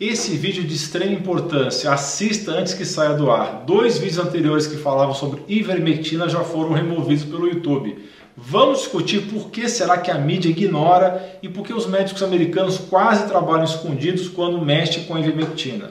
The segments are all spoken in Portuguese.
Esse vídeo de extrema importância, assista antes que saia do ar. Dois vídeos anteriores que falavam sobre ivermectina já foram removidos pelo YouTube. Vamos discutir por que será que a mídia ignora e por que os médicos americanos quase trabalham escondidos quando mexem com a ivermectina.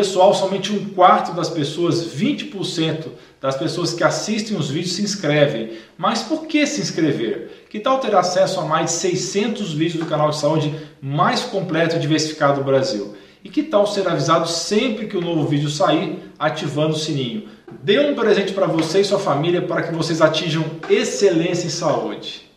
Pessoal, somente um quarto das pessoas, 20% das pessoas que assistem os vídeos se inscrevem. Mas por que se inscrever? Que tal ter acesso a mais de 600 vídeos do canal de saúde mais completo e diversificado do Brasil? E que tal ser avisado sempre que o um novo vídeo sair, ativando o sininho? Dê um presente para você e sua família para que vocês atinjam excelência em saúde.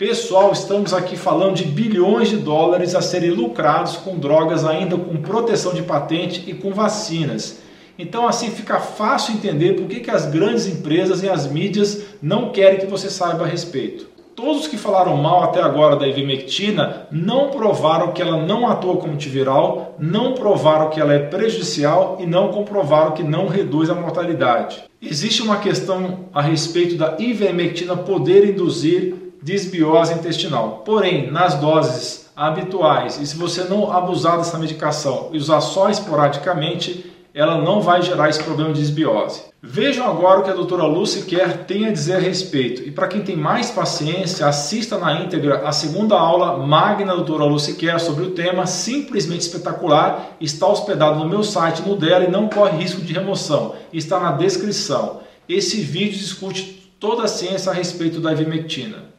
Pessoal, estamos aqui falando de bilhões de dólares a serem lucrados com drogas ainda com proteção de patente e com vacinas. Então assim fica fácil entender por que, que as grandes empresas e as mídias não querem que você saiba a respeito. Todos que falaram mal até agora da ivermectina não provaram que ela não atua como antiviral, não provaram que ela é prejudicial e não comprovaram que não reduz a mortalidade. Existe uma questão a respeito da ivermectina poder induzir desbiose intestinal. Porém, nas doses habituais, e se você não abusar dessa medicação e usar só esporadicamente, ela não vai gerar esse problema de desbiose. Vejam agora o que a doutora Lucy Kerr tem a dizer a respeito. E para quem tem mais paciência, assista na íntegra a segunda aula magna da doutora Lucy Kerr sobre o tema, simplesmente espetacular. Está hospedado no meu site, no dela, e não corre risco de remoção. Está na descrição. Esse vídeo discute toda a ciência a respeito da ivermectina.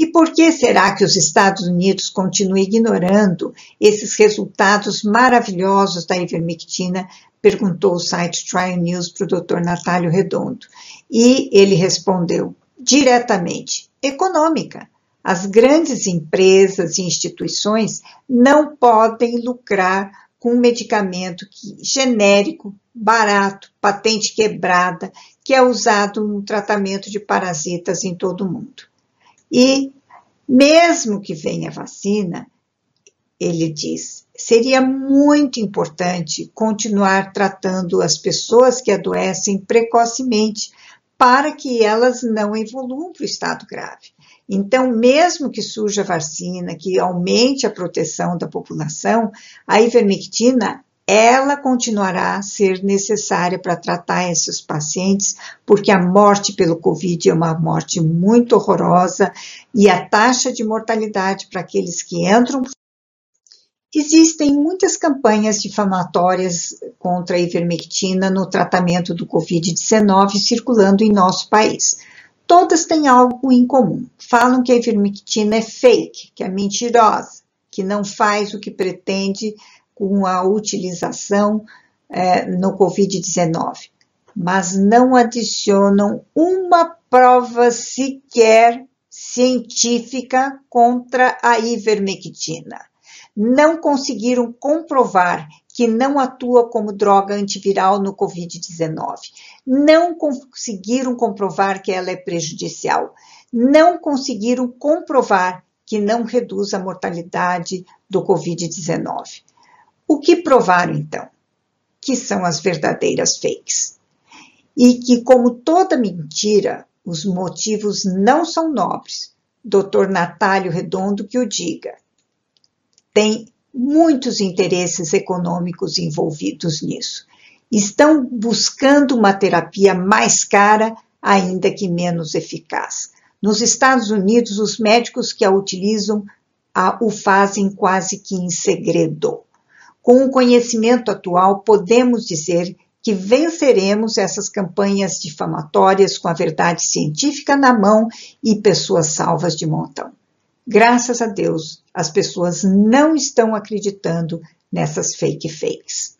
E por que será que os Estados Unidos continuam ignorando esses resultados maravilhosos da ivermectina? Perguntou o site Trial News para o Dr. Natálio Redondo. E ele respondeu diretamente: econômica. As grandes empresas e instituições não podem lucrar com um medicamento que, genérico, barato, patente quebrada, que é usado no tratamento de parasitas em todo o mundo. E mesmo que venha vacina, ele diz, seria muito importante continuar tratando as pessoas que adoecem precocemente para que elas não evoluam para o estado grave. Então, mesmo que surja vacina, que aumente a proteção da população, a ivermectina ela continuará a ser necessária para tratar esses pacientes, porque a morte pelo Covid é uma morte muito horrorosa e a taxa de mortalidade para aqueles que entram. Existem muitas campanhas difamatórias contra a ivermectina no tratamento do Covid-19 circulando em nosso país. Todas têm algo em comum. Falam que a ivermectina é fake, que é mentirosa, que não faz o que pretende com a utilização é, no Covid-19, mas não adicionam uma prova sequer científica contra a ivermectina. Não conseguiram comprovar que não atua como droga antiviral no Covid-19. Não conseguiram comprovar que ela é prejudicial. Não conseguiram comprovar que não reduz a mortalidade do Covid-19. O que provaram então? Que são as verdadeiras fakes. E que, como toda mentira, os motivos não são nobres. Dr. Natálio Redondo que o diga. Tem muitos interesses econômicos envolvidos nisso. Estão buscando uma terapia mais cara, ainda que menos eficaz. Nos Estados Unidos, os médicos que a utilizam a, o fazem quase que em segredo. Com o conhecimento atual, podemos dizer que venceremos essas campanhas difamatórias com a verdade científica na mão e pessoas salvas de montão. Graças a Deus, as pessoas não estão acreditando nessas fake fakes.